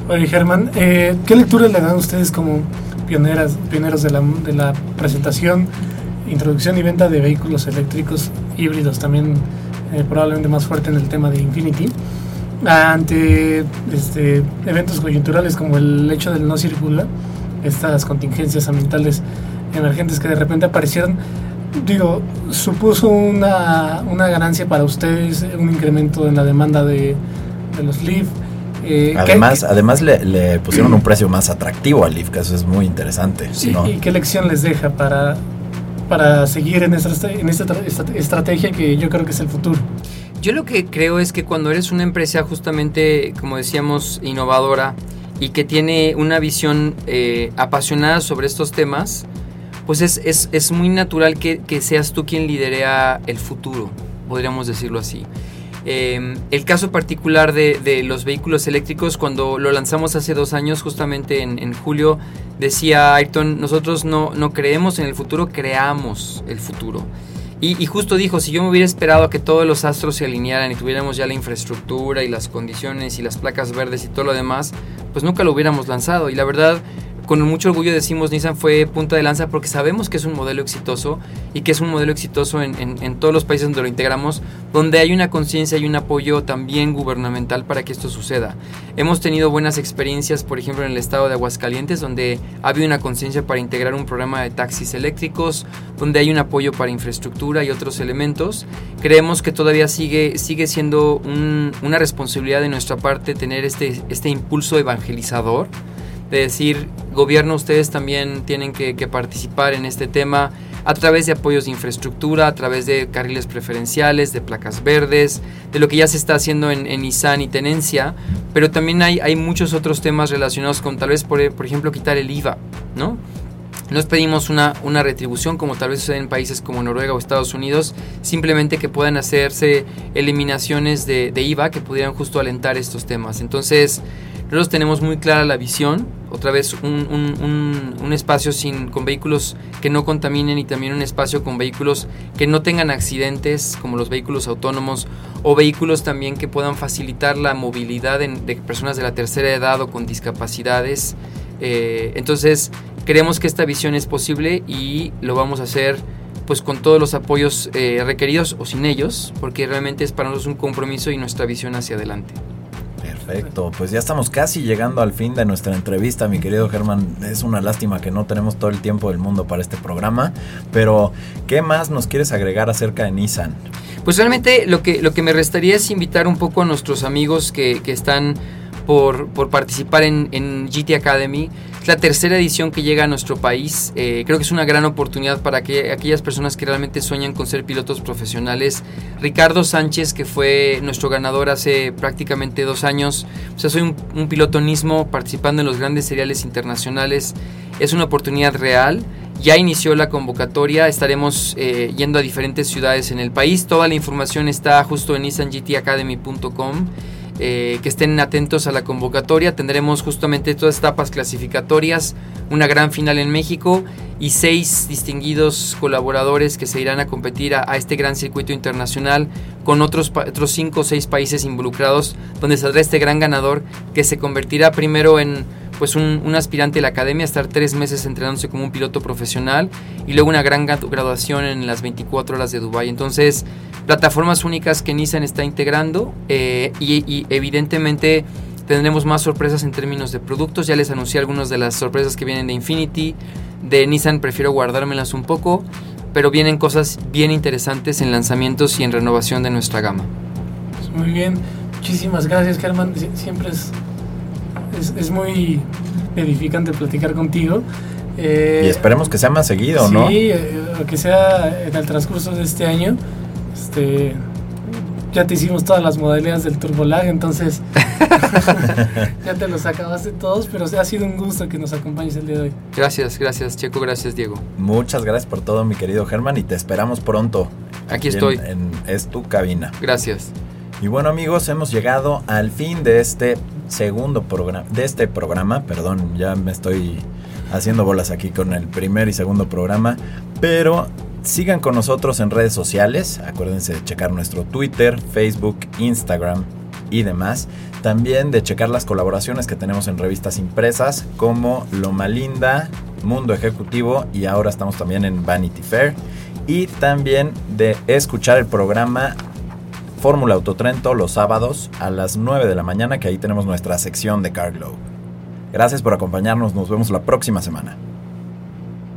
Oye, Germán, eh, ¿qué lectura le dan ustedes como pioneras, pioneros de la, de la presentación, introducción y venta de vehículos eléctricos híbridos, también eh, probablemente más fuerte en el tema de Infinity, ante este, eventos coyunturales como el hecho del no circula, estas contingencias ambientales emergentes que de repente aparecieron? Digo, supuso una, una ganancia para ustedes, un incremento en la demanda de, de los Leaf eh, además, además le, pusieron un precio más atractivo al que eso es muy interesante. ¿Y qué lección les deja para, para seguir en esta, en esta estrategia que yo creo que es el futuro? Yo lo que creo es que cuando eres una empresa justamente, como decíamos, innovadora y que tiene una visión eh, apasionada sobre estos temas, pues es, es, es muy natural que, que seas tú quien liderea el futuro, podríamos decirlo así. Em, el caso particular de, los vehículos eléctricos, cuando lo lanzamos hace dos años, justamente en, julio, decía Ayrton, nosotros no, no, creemos en el futuro, creamos el futuro. Y, justo dijo, si yo me hubiera esperado a que todos los astros se alinearan y tuviéramos ya la infraestructura y las condiciones y las placas verdes y todo lo demás, pues nunca lo hubiéramos lanzado. Y la verdad, con mucho orgullo decimos Nissan fue punta de lanza porque sabemos que es un modelo exitoso y que es un modelo exitoso en, todos los países donde lo integramos, donde hay una conciencia y un apoyo también gubernamental para que esto suceda. Hemos tenido buenas experiencias, por ejemplo, en el estado de Aguascalientes, donde ha habido una conciencia para integrar un programa de taxis eléctricos, donde hay un apoyo para infraestructura y otros elementos. Creemos que todavía sigue, sigue siendo una responsabilidad de nuestra parte tener este, este impulso evangelizador de decir, gobierno, ustedes también tienen que, participar en este tema a través de apoyos de infraestructura, a través de carriles preferenciales, de placas verdes, de lo que ya se está haciendo en, en y tenencia, pero también hay, hay muchos otros temas relacionados con tal vez, por, por ejemplo, quitar el IVA, ¿no? Nos pedimos una, una retribución, como tal vez sucede en países como Noruega o Estados Unidos, simplemente que puedan hacerse eliminaciones de, de IVA que pudieran justo alentar estos temas. Entonces, nosotros tenemos muy clara la visión, otra vez un, espacio sin, con vehículos que no contaminen y también un espacio con vehículos que no tengan accidentes, como los vehículos autónomos, o vehículos también que puedan facilitar la movilidad de personas de la tercera edad o con discapacidades. Eh, entonces, creemos que esta visión es posible y lo vamos a hacer pues con todos los apoyos eh, requeridos o sin ellos, porque realmente es para nosotros un compromiso y nuestra visión hacia adelante. Perfecto, pues ya estamos casi llegando al fin de nuestra entrevista, mi querido Germán. Es una lástima que no tenemos todo el tiempo del mundo para este programa, pero ¿qué más nos quieres agregar acerca de Nissan? Pues realmente lo que, lo que me restaría es invitar un poco a nuestros amigos que, que están por, por participar en, en, GT Academy. La tercera edición que llega a nuestro país. Eh, creo que es una gran oportunidad para que, aquellas personas que realmente sueñan con ser pilotos profesionales. Ricardo Sánchez, que fue nuestro ganador hace prácticamente dos años. O sea, soy un, un piloto Nismo participando en los grandes seriales internacionales. Es una oportunidad real. Ya inició la convocatoria, estaremos eh, yendo a diferentes ciudades en el país. Toda la información está justo en nissangtacademy.com. Eh, que estén atentos a la convocatoria. Tendremos justamente todas etapas clasificatorias, una gran final en México y seis distinguidos colaboradores que se irán a competir a, a este gran circuito internacional con otros, otros cinco o seis países involucrados, donde saldrá este gran ganador que se convertirá primero en pues un, aspirante de la academia, estar tres meses entrenándose como un piloto profesional y luego una gran graduación en las 24 horas de Dubai. Entonces, plataformas únicas que Nissan está integrando eh, y, y, evidentemente tendremos más sorpresas en términos de productos. Ya les anuncié algunas de las sorpresas que vienen de Infinity. De Nissan prefiero guardármelas un poco, pero vienen cosas bien interesantes en lanzamientos y en renovación de nuestra gama. Pues muy bien, muchísimas gracias, Germán. Siempre es es, es, muy edificante platicar contigo. Eh, y esperemos que sea más seguido, sí, ¿no? Sí, eh, que sea en el transcurso de este año. Este, ya te hicimos todas las modalidades del Turbolag, entonces ya te los acabaste todos, pero ha sido un gusto que nos acompañes el día de hoy. Gracias, gracias Checo, gracias Diego. Muchas gracias por todo, mi querido Germán, y te esperamos pronto. Aquí, aquí estoy. En, en, es tu cabina. Gracias. Y bueno amigos, hemos llegado al fin de este segundo programa, de este programa, perdón, ya me estoy haciendo bolas aquí con el primer y segundo programa, pero sigan con nosotros en redes sociales, acuérdense de checar nuestro Twitter, Facebook, Instagram y demás, también de checar las colaboraciones que tenemos en revistas impresas como Loma Linda, Mundo Ejecutivo y ahora estamos también en Vanity Fair y también de escuchar el programa Fórmula Autotrento los sábados a las 9 de la mañana, que ahí tenemos nuestra sección de Carglow. Gracias por acompañarnos, nos vemos la próxima semana.